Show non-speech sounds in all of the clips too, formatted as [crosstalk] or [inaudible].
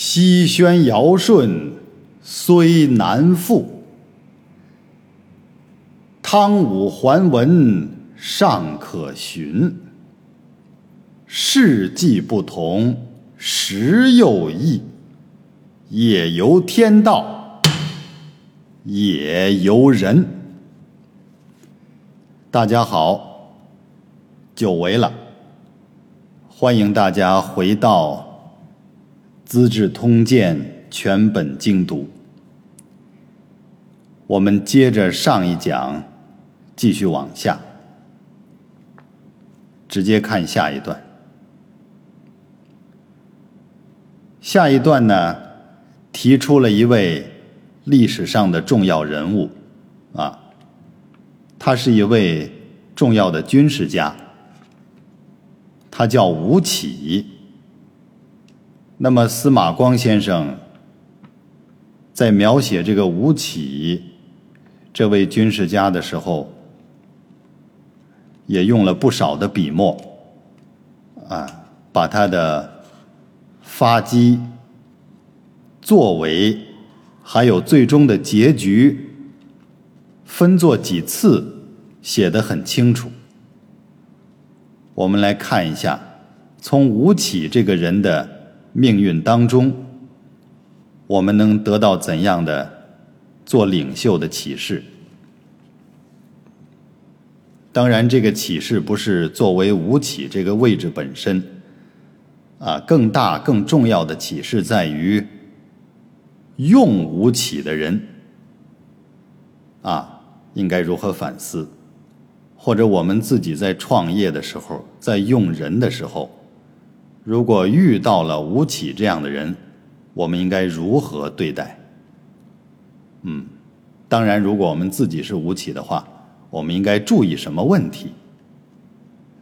西宣尧舜虽难复，汤武桓文尚可寻。事迹不同，时又异，也由天道，也由人。大家好，久违了，欢迎大家回到。《资治通鉴》全本精读，我们接着上一讲，继续往下，直接看下一段。下一段呢，提出了一位历史上的重要人物，啊，他是一位重要的军事家，他叫吴起。那么司马光先生在描写这个吴起这位军事家的时候，也用了不少的笔墨，啊，把他的发迹、作为，还有最终的结局，分作几次写得很清楚。我们来看一下，从吴起这个人的。命运当中，我们能得到怎样的做领袖的启示？当然，这个启示不是作为吴起这个位置本身，啊，更大、更重要的启示在于用吴起的人，啊，应该如何反思，或者我们自己在创业的时候，在用人的时候。如果遇到了吴起这样的人，我们应该如何对待？嗯，当然，如果我们自己是吴起的话，我们应该注意什么问题？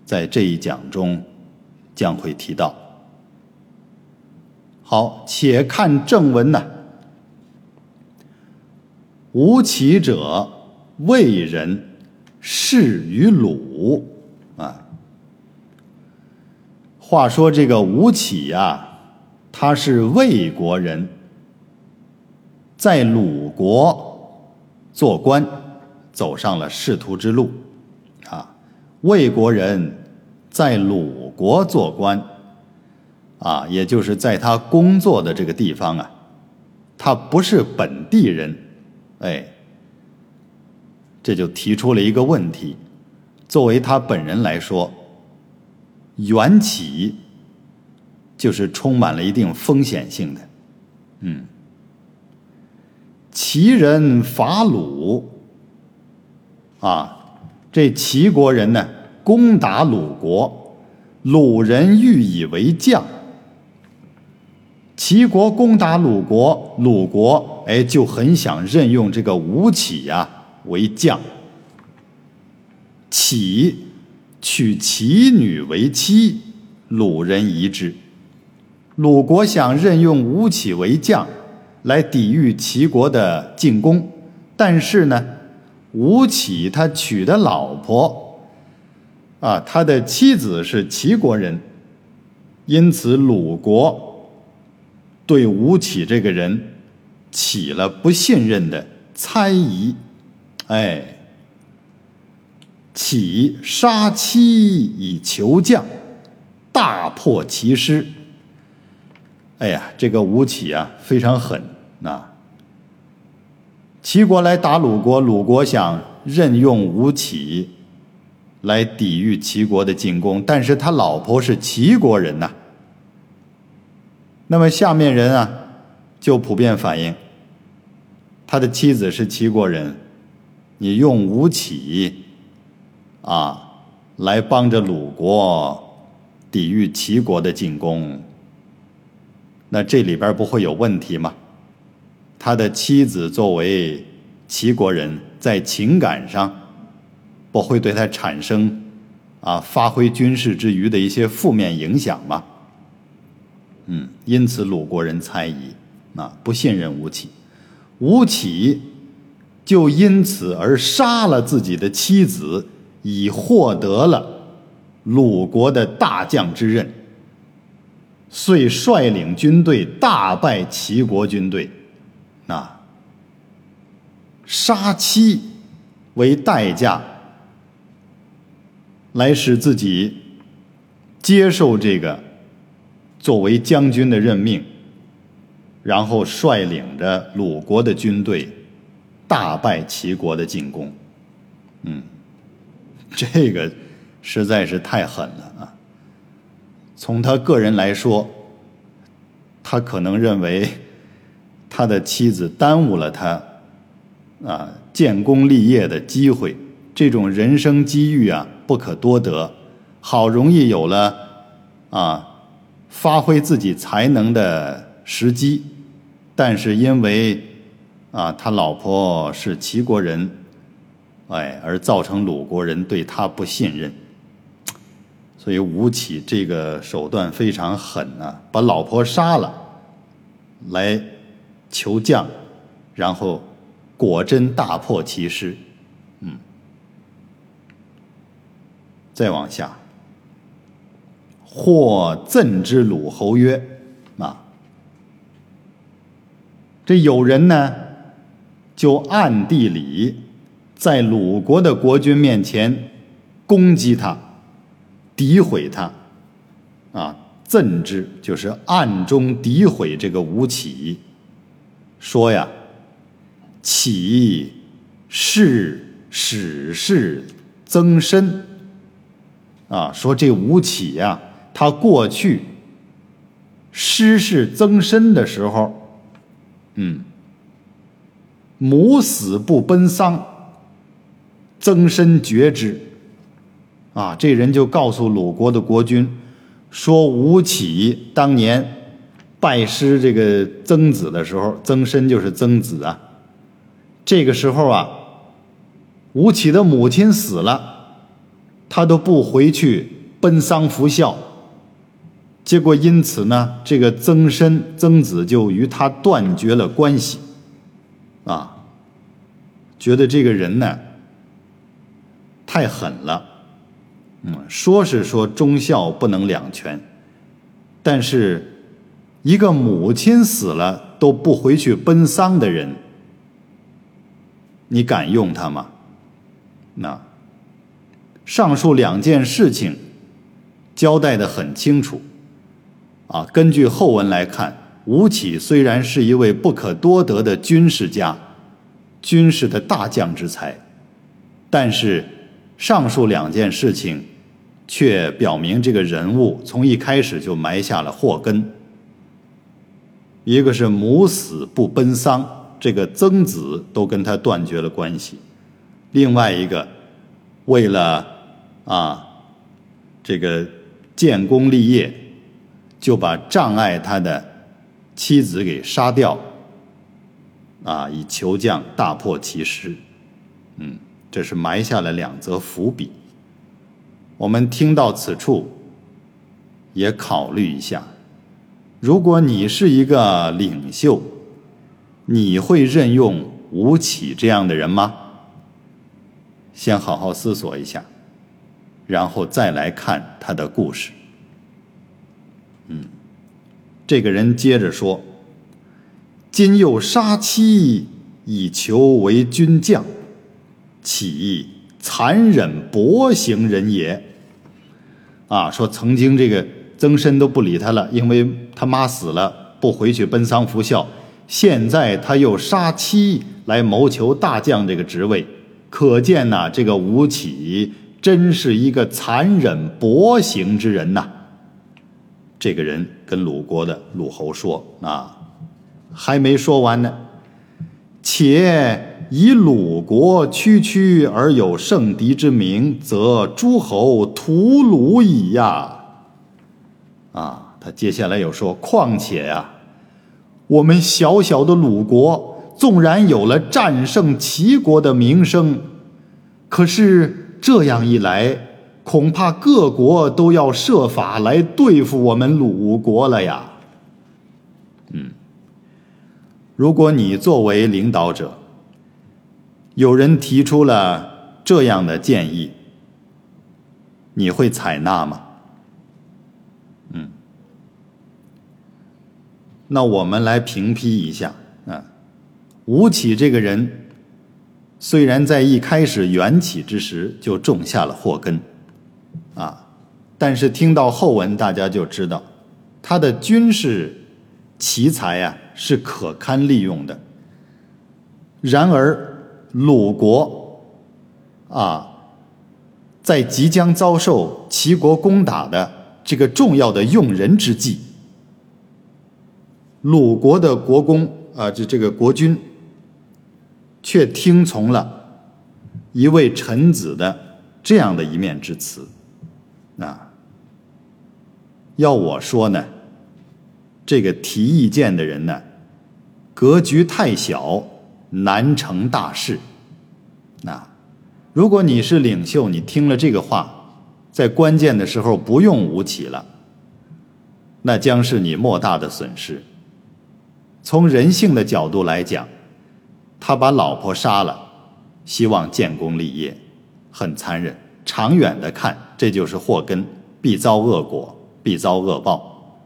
在这一讲中将会提到。好，且看正文呐。吴起者，魏人，仕于鲁。话说这个吴起呀，他是魏国人，在鲁国做官，走上了仕途之路。啊，魏国人在鲁国做官，啊，也就是在他工作的这个地方啊，他不是本地人，哎，这就提出了一个问题，作为他本人来说。缘起就是充满了一定风险性的，嗯，齐人伐鲁，啊，这齐国人呢攻打鲁国，鲁人欲以为将。齐国攻打鲁国，鲁国哎就很想任用这个吴起呀为将，起。娶齐女为妻，鲁人疑之。鲁国想任用吴起为将，来抵御齐国的进攻，但是呢，吴起他娶的老婆，啊，他的妻子是齐国人，因此鲁国对吴起这个人起了不信任的猜疑，哎。起杀妻以求将，大破其师。哎呀，这个吴起啊，非常狠啊！齐国来打鲁国，鲁国想任用吴起来抵御齐国的进攻，但是他老婆是齐国人呐。那么下面人啊，就普遍反映，他的妻子是齐国人，你用吴起。啊，来帮着鲁国抵御齐国的进攻，那这里边不会有问题吗？他的妻子作为齐国人，在情感上不会对他产生啊发挥军事之余的一些负面影响吗？嗯，因此鲁国人猜疑啊，不信任吴起，吴起就因此而杀了自己的妻子。已获得了鲁国的大将之任，遂率领军队大败齐国军队，啊，杀妻为代价，来使自己接受这个作为将军的任命，然后率领着鲁国的军队大败齐国的进攻。嗯，这个实在是太狠了啊！从他个人来说，他可能认为他的妻子耽误了他啊建功立业的机会，这种人生机遇啊不可多得，好容易有了啊发挥自己才能的时机，但是因为啊他老婆是齐国人，哎，而造成鲁国人对他不信任。所以吴起这个手段非常狠啊，把老婆杀了，来求将，然后果真大破其师，嗯，再往下，或赠之鲁侯曰：“啊，这有人呢，就暗地里在鲁国的国君面前攻击他。”诋毁他，啊，赠之就是暗中诋毁这个吴起，说呀，起是史氏曾参，啊，说这吴起呀，他过去失事增身的时候，嗯，母死不奔丧，曾参绝之。啊，这人就告诉鲁国的国君，说吴起当年拜师这个曾子的时候，曾参就是曾子啊。这个时候啊，吴起的母亲死了，他都不回去奔丧服孝。结果因此呢，这个曾参曾子就与他断绝了关系，啊，觉得这个人呢太狠了。嗯，说是说忠孝不能两全，但是一个母亲死了都不回去奔丧的人，你敢用他吗？那上述两件事情交代的很清楚啊。根据后文来看，吴起虽然是一位不可多得的军事家，军事的大将之才，但是上述两件事情。却表明这个人物从一开始就埋下了祸根。一个是母死不奔丧，这个曾子都跟他断绝了关系；另外一个，为了啊这个建功立业，就把障碍他的妻子给杀掉，啊，以求将大破其师。嗯，这是埋下了两则伏笔。我们听到此处，也考虑一下：如果你是一个领袖，你会任用吴起这样的人吗？先好好思索一下，然后再来看他的故事。嗯，这个人接着说：“今又杀妻以求为军将，岂？”残忍薄行人也，啊，说曾经这个曾参都不理他了，因为他妈死了，不回去奔丧服孝。现在他又杀妻来谋求大将这个职位，可见呐，这个吴起真是一个残忍薄行之人呐。这个人跟鲁国的鲁侯说啊，还没说完呢，且。以鲁国区区而有圣敌之名，则诸侯屠鲁矣呀！啊，他接下来又说：况且呀，我们小小的鲁国，纵然有了战胜齐国的名声，可是这样一来，恐怕各国都要设法来对付我们鲁国了呀。嗯，如果你作为领导者，有人提出了这样的建议，你会采纳吗？嗯，那我们来评批一下啊。吴起这个人，虽然在一开始缘起之时就种下了祸根，啊，但是听到后文，大家就知道他的军事奇才啊是可堪利用的。然而鲁国啊，在即将遭受齐国攻打的这个重要的用人之际，鲁国的国公啊，这这个国君。却听从了一位臣子的这样的一面之词，啊，要我说呢，这个提意见的人呢，格局太小，难成大事。那如果你是领袖，你听了这个话，在关键的时候不用吴起了，那将是你莫大的损失。从人性的角度来讲。他把老婆杀了，希望建功立业，很残忍。长远的看，这就是祸根，必遭恶果，必遭恶报。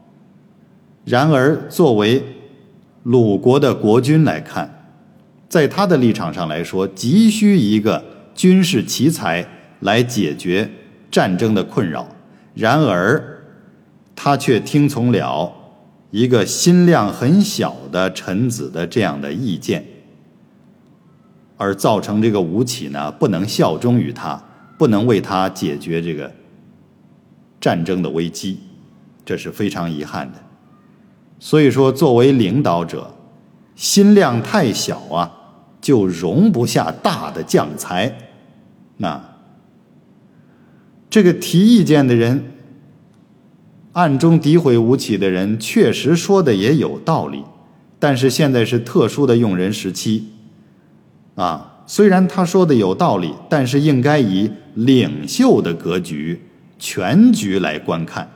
然而，作为鲁国的国君来看，在他的立场上来说，急需一个军事奇才来解决战争的困扰。然而，他却听从了一个心量很小的臣子的这样的意见。而造成这个吴起呢，不能效忠于他，不能为他解决这个战争的危机，这是非常遗憾的。所以说，作为领导者，心量太小啊，就容不下大的将才。那这个提意见的人，暗中诋毁吴起的人，确实说的也有道理，但是现在是特殊的用人时期。啊，虽然他说的有道理，但是应该以领袖的格局、全局来观看。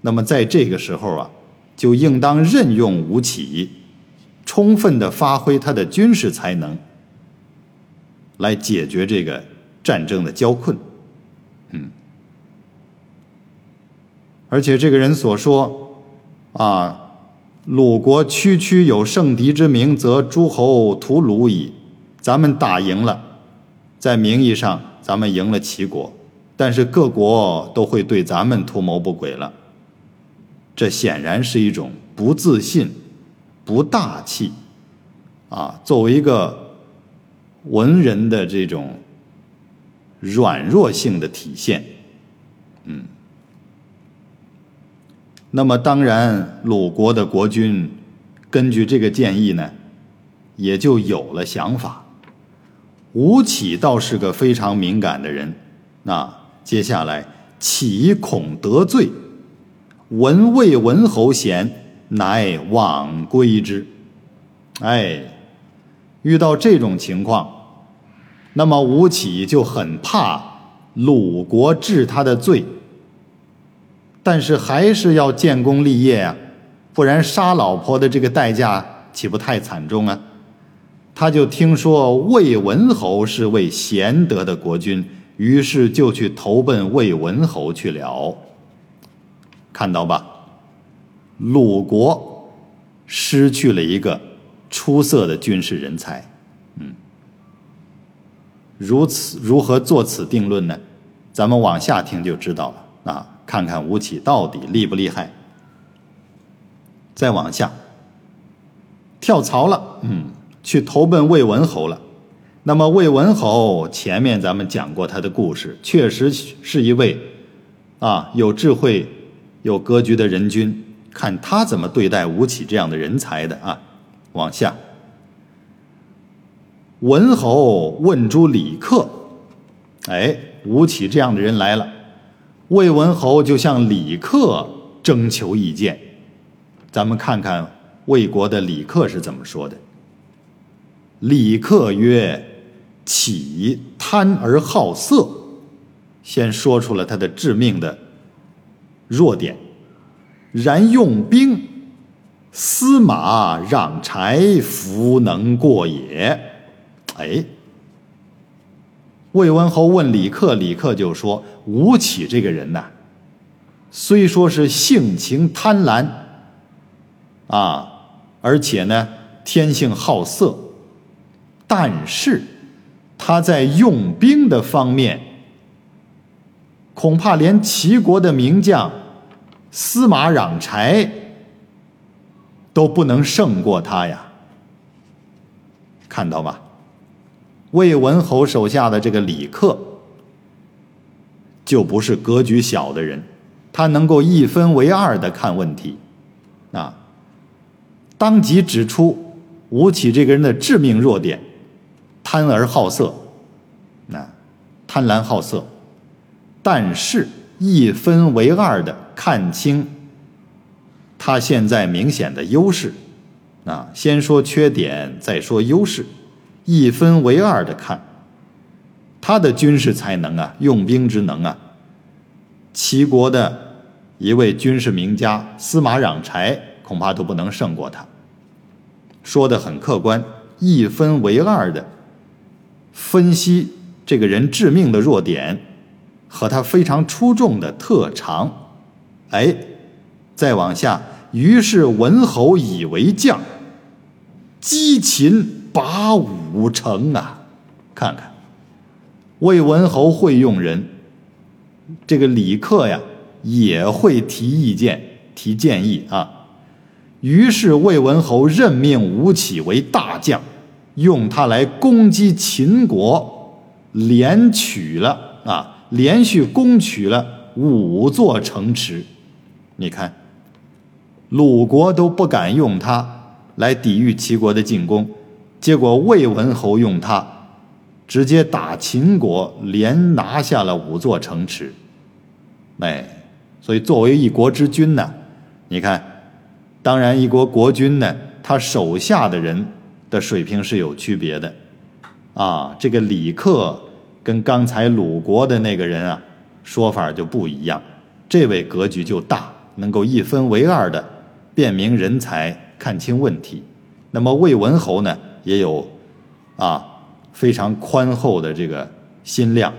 那么在这个时候啊，就应当任用吴起，充分的发挥他的军事才能，来解决这个战争的交困。嗯，而且这个人所说，啊，鲁国区区有胜敌之名，则诸侯屠鲁矣。咱们打赢了，在名义上咱们赢了齐国，但是各国都会对咱们图谋不轨了。这显然是一种不自信、不大气，啊，作为一个文人的这种软弱性的体现，嗯。那么当然，鲁国的国君根据这个建议呢，也就有了想法。吴起倒是个非常敏感的人，那接下来岂恐得罪？闻魏文侯贤，乃往归之。哎，遇到这种情况，那么吴起就很怕鲁国治他的罪，但是还是要建功立业啊，不然杀老婆的这个代价岂不太惨重啊？他就听说魏文侯是位贤德的国君，于是就去投奔魏文侯去了。看到吧，鲁国失去了一个出色的军事人才。嗯，如此如何做此定论呢？咱们往下听就知道了啊！看看吴起到底厉不厉害。再往下，跳槽了。嗯。去投奔魏文侯了。那么魏文侯前面咱们讲过他的故事，确实是一位啊有智慧、有格局的人君。看他怎么对待吴起这样的人才的啊。往下，文侯问诸李克，哎，吴起这样的人来了，魏文侯就向李克征求意见。咱们看看魏国的李克是怎么说的。李克曰：“起贪而好色，先说出了他的致命的弱点。然用兵，司马让柴，弗能过也。”哎，魏文侯问李克，李克就说：“吴起这个人呐，虽说是性情贪婪，啊，而且呢，天性好色，但是他在用兵的方面，恐怕连齐国的名将司马攘柴都不能胜过他呀。看到吧？魏文侯手下的这个李克，就不是格局小的人，他能够一分为二的看问题，啊，当即指出吴起这个人的致命弱点：贪而好色，那贪婪好色，但是一分为二的看清他现在明显的优势，啊，先说缺点，再说优势。一分为二的看，他的军事才能啊，用兵之能啊，齐国的一位军事名家司马壤柴恐怕都不能胜过他。说的很客观，一分为二的分析这个人致命的弱点和他非常出众的特长。哎，再往下，于是文侯以为将，击秦。拔五城啊！看看，魏文侯会用人，这个李克呀也会提意见、提建议啊。于是魏文侯任命吴起为大将，用他来攻击秦国，连取了啊，连续攻取了五座城池。你看，鲁国都不敢用他来抵御齐国的进攻。结果魏文侯用他，直接打秦国，连拿下了五座城池。哎，所以作为一国之君呢，你看，当然一国国君呢，他手下的人的水平是有区别的。啊，这个李克跟刚才鲁国的那个人啊，说法就不一样。这位格局就大，能够一分为二的辨明人才，看清问题。那么魏文侯呢？也有，啊，非常宽厚的这个心量。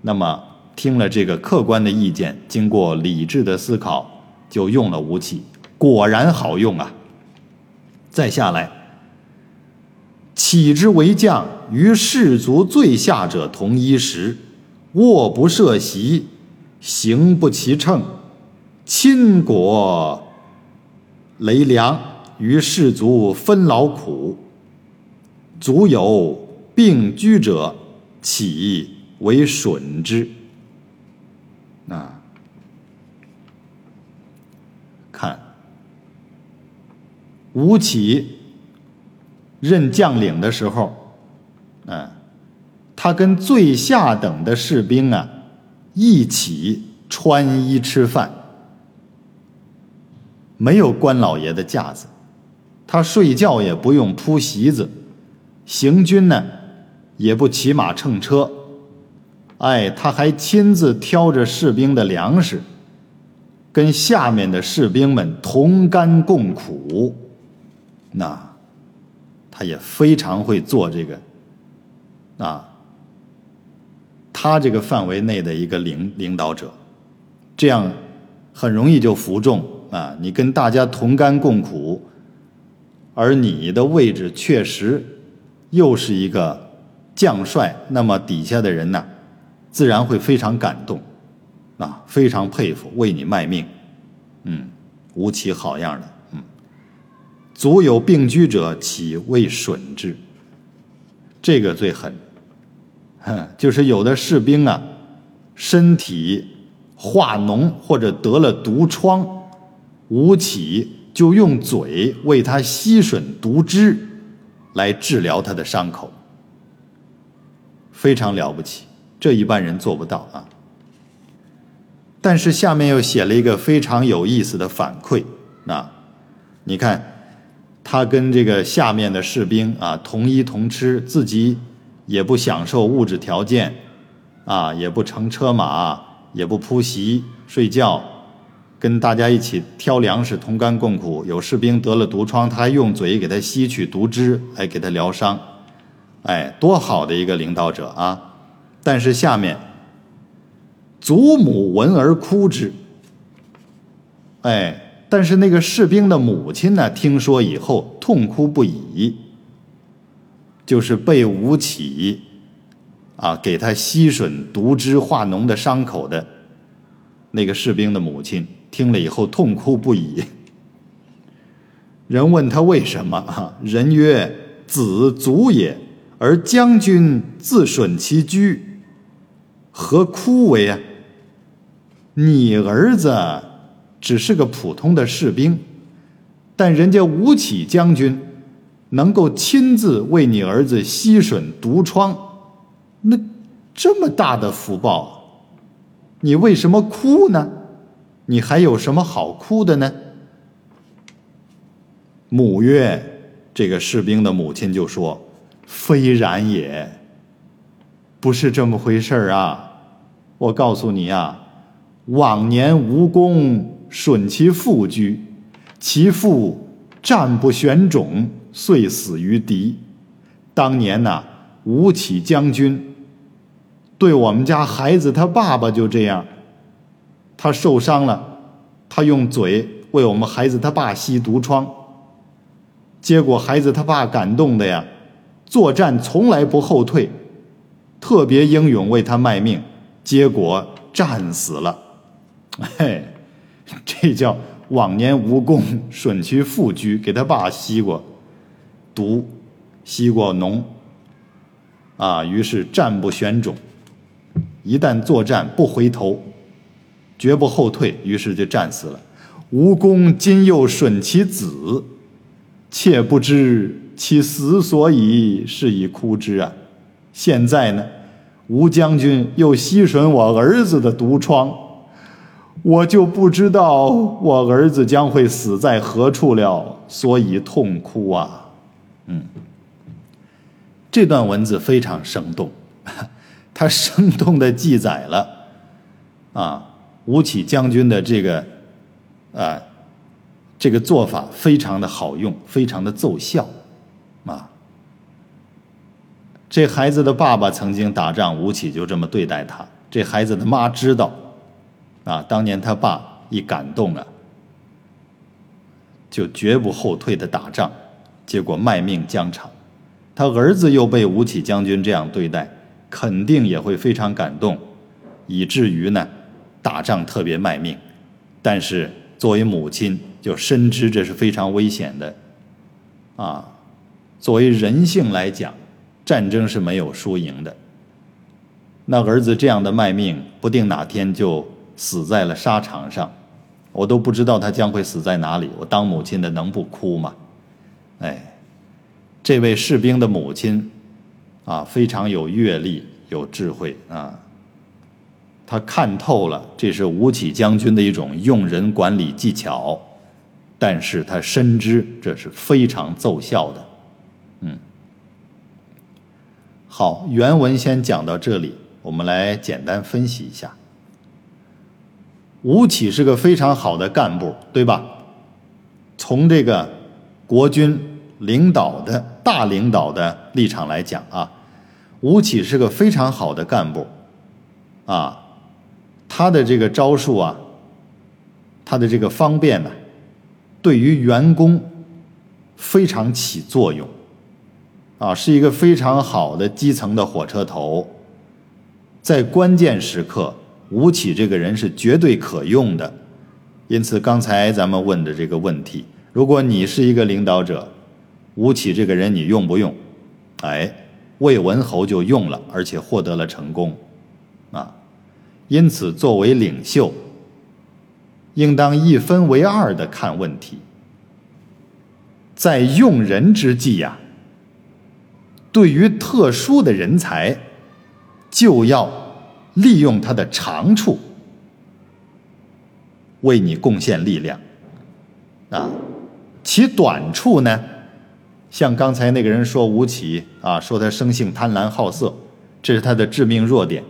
那么听了这个客观的意见，经过理智的思考，就用了吴起，果然好用啊。再下来，起之为将，与士卒最下者同一时，卧不设席，行不齐乘，亲国雷良。于士卒分劳苦，卒有病居者，起为损之。啊，看吴起任将领的时候，啊，他跟最下等的士兵啊一起穿衣吃饭，没有官老爷的架子。他睡觉也不用铺席子，行军呢也不骑马乘车，哎，他还亲自挑着士兵的粮食，跟下面的士兵们同甘共苦。那他也非常会做这个，啊，他这个范围内的一个领领导者，这样很容易就服众啊。你跟大家同甘共苦。而你的位置确实又是一个将帅，那么底下的人呢，自然会非常感动，啊，非常佩服，为你卖命，嗯，吴起好样的，足有病居者，岂为损之？这个最狠，哼，[laughs] 就是有的士兵啊，身体化脓或者得了毒疮，吴起。就用嘴为他吸吮毒汁，来治疗他的伤口，非常了不起，这一般人做不到啊。但是下面又写了一个非常有意思的反馈啊，你看，他跟这个下面的士兵啊同衣同吃，自己也不享受物质条件，啊，也不乘车马，也不铺席睡觉。跟大家一起挑粮食，同甘共苦。有士兵得了毒疮，他还用嘴给他吸取毒汁来给他疗伤。哎，多好的一个领导者啊！但是下面，祖母闻而哭之。哎，但是那个士兵的母亲呢，听说以后痛哭不已，就是被吴起啊给他吸吮毒汁化脓的伤口的那个士兵的母亲，听了以后痛哭不已。[laughs] 人问他为什么？哈，人曰：“子卒也，而将军自吮其居，何哭为啊？你儿子。”只是个普通的士兵，但人家吴起将军能够亲自为你儿子吸吮毒疮，那这么大的福报，你为什么哭呢？你还有什么好哭的呢？母曰：“这个士兵的母亲就说：‘非然也，不是这么回事啊！我告诉你啊，往年无功。’”吮其父居，其父战不选种，遂死于敌。当年呐，吴起将军对我们家孩子他爸爸就这样，他受伤了，他用嘴为我们孩子他爸吸毒疮，结果孩子他爸感动的呀，作战从来不后退，特别英勇为他卖命，结果战死了，嘿。[laughs] 这叫往年无功，损其父居，给他爸吸过毒，吸过脓，啊，于是战不选种，一旦作战不回头，绝不后退，于是就战死了。无功今又损其子，妾不知其死所以，是以哭之啊！现在呢，吴将军又吸吮我儿子的毒疮。我就不知道我儿子将会死在何处了，所以痛哭啊。嗯，这段文字非常生动，[laughs] 它生动的记载了啊吴起将军的这个啊这个做法非常的好用，非常的奏效啊。这孩子的爸爸曾经打仗，吴起就这么对待他。这孩子的妈知道。啊，当年他爸一感动啊，就绝不后退的打仗，结果卖命疆场。他儿子又被吴起将军这样对待，肯定也会非常感动，以至于呢，打仗特别卖命。但是作为母亲，就深知这是非常危险的。啊，作为人性来讲，战争是没有输赢的。那儿子这样的卖命，不定哪天就。死在了沙场上，我都不知道他将会死在哪里。我当母亲的能不哭吗？哎，这位士兵的母亲啊，非常有阅历、有智慧啊。他看透了这是吴起将军的一种用人管理技巧，但是他深知这是非常奏效的。嗯，好，原文先讲到这里，我们来简单分析一下。吴起是个非常好的干部，对吧？从这个国军领导的大领导的立场来讲啊，吴起是个非常好的干部，啊，他的这个招数啊，他的这个方便呢，对于员工非常起作用，啊，是一个非常好的基层的火车头，在关键时刻。吴起这个人是绝对可用的，因此刚才咱们问的这个问题，如果你是一个领导者，吴起这个人你用不用？哎，魏文侯就用了，而且获得了成功，啊，因此作为领袖，应当一分为二的看问题，在用人之际呀，对于特殊的人才，就要。利用他的长处，为你贡献力量，啊，其短处呢？像刚才那个人说吴起啊，说他生性贪婪好色，这是他的致命弱点。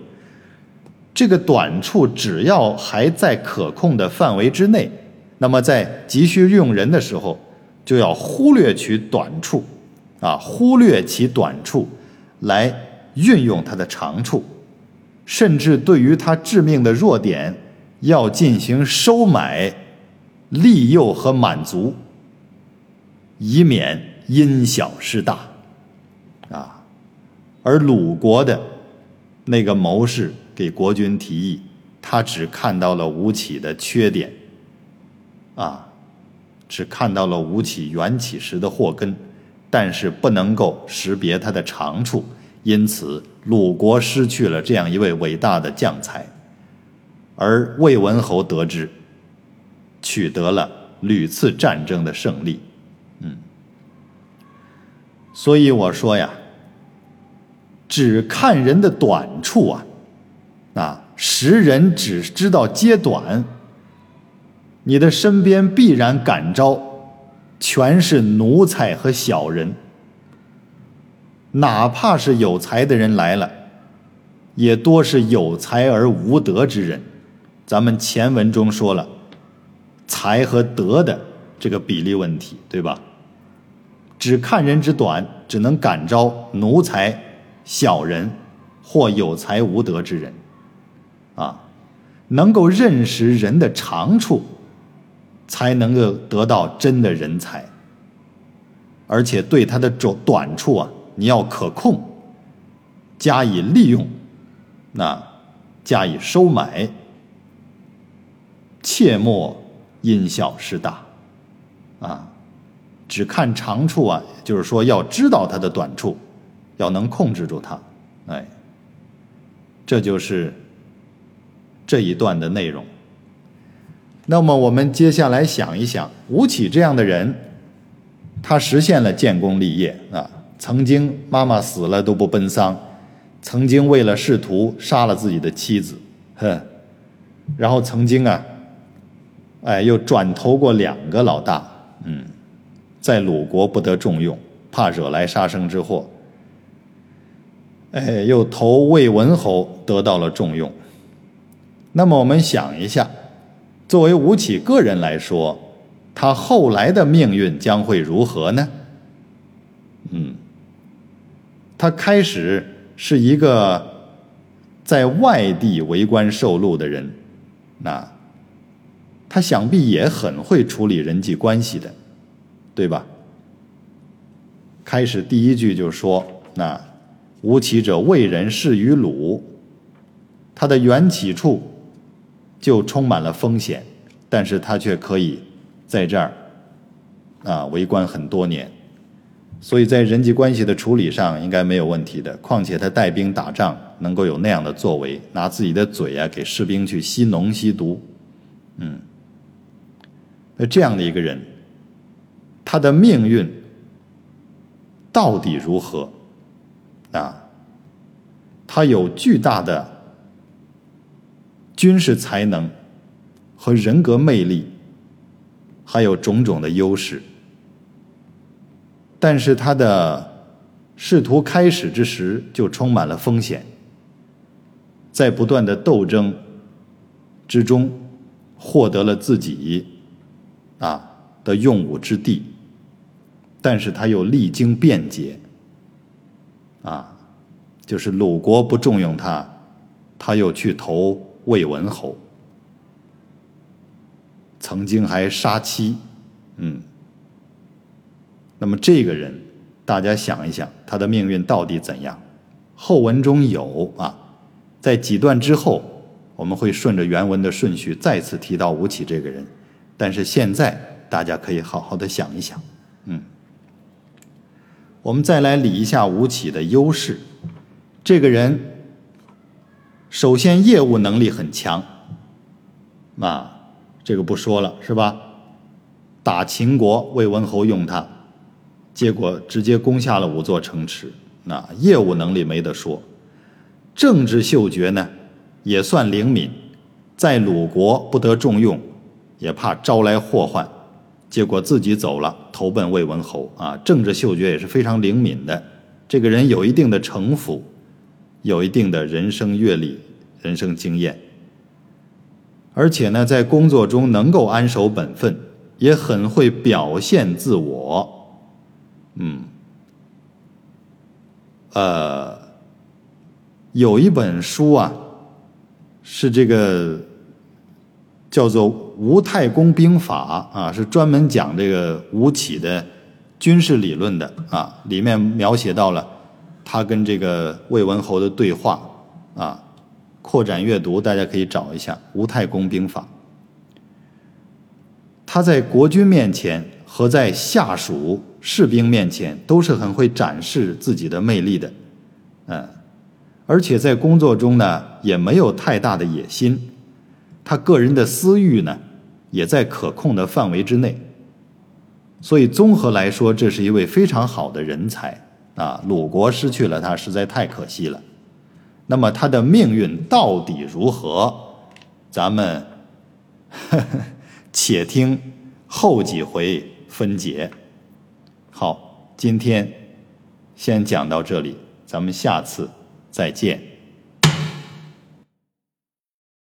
这个短处只要还在可控的范围之内，那么在急需用人的时候，就要忽略其短处，啊，忽略其短处，来运用他的长处。甚至对于他致命的弱点，要进行收买，利诱和满足，以免因小失大，啊，而鲁国的那个谋士给国君提议，他只看到了吴起的缺点，啊，只看到了吴起缘起时的祸根，但是不能够识别他的长处，因此鲁国失去了这样一位伟大的将才，而魏文侯得知。取得了屡次战争的胜利，嗯，所以我说呀，只看人的短处啊，啊，识人只知道揭短，你的身边必然感召全是奴才和小人，哪怕是有才的人来了，也多是有才而无德之人。咱们前文中说了。才和德的这个比例问题，对吧？只看人之短，只能感召奴才、小人或有才无德之人，啊，能够认识人的长处，才能够得到真的人才。而且对他的短短处啊，你要可控，加以利用，那加以收买，切莫。因小失大，啊，只看长处啊，就是说要知道他的短处，要能控制住他，哎，这就是这一段的内容。那么我们接下来想一想，吴起这样的人，他实现了建功立业啊，曾经妈妈死了都不奔丧，曾经为了仕途杀了自己的妻子，呵，然后曾经啊。哎，又转投过两个老大，嗯，在鲁国不得重用，怕惹来杀生之祸。哎，又投魏文侯，得到了重用。那么我们想一下，作为吴起个人来说，他后来的命运将会如何呢？嗯，他开始是一个在外地为官受禄的人，那。他想必也很会处理人际关系的，对吧？开始第一句就说：“那吴起者，魏人事于鲁，他的缘起处就充满了风险，但是他却可以在这儿啊为官很多年，所以在人际关系的处理上应该没有问题的。况且他带兵打仗能够有那样的作为，拿自己的嘴啊给士兵去吸脓吸毒，嗯。”那这样的一个人，他的命运到底如何？啊，他有巨大的军事才能和人格魅力，还有种种的优势，但是他的仕途开始之时就充满了风险，在不断的斗争之中，获得了自己。啊的用武之地，但是他又历经变节，啊，就是鲁国不重用他，他又去投魏文侯，曾经还杀妻，嗯，那么这个人，大家想一想，他的命运到底怎样？后文中有啊，在几段之后，我们会顺着原文的顺序再次提到吴起这个人。但是现在大家可以好好的想一想，嗯，我们再来理一下吴起的优势。这个人首先业务能力很强，啊，这个不说了是吧？打秦国，魏文侯用他，结果直接攻下了五座城池，那业务能力没得说。政治嗅觉呢，也算灵敏，在鲁国不得重用。也怕招来祸患，结果自己走了，投奔魏文侯啊！政治嗅觉也是非常灵敏的，这个人有一定的城府，有一定的人生阅历、人生经验，而且呢，在工作中能够安守本分，也很会表现自我。嗯，呃，有一本书啊，是这个叫做。吴太公兵法》啊，是专门讲这个吴起的军事理论的啊，里面描写到了他跟这个魏文侯的对话啊。扩展阅读，大家可以找一下《吴太公兵法》。他在国君面前和在下属士兵面前都是很会展示自己的魅力的，嗯，而且在工作中呢也没有太大的野心，他个人的私欲呢也在可控的范围之内，所以综合来说，这是一位非常好的人才啊！鲁国失去了他，实在太可惜了。那么他的命运到底如何？咱们 [laughs] 且听后几回分解。好，今天先讲到这里，咱们下次再见。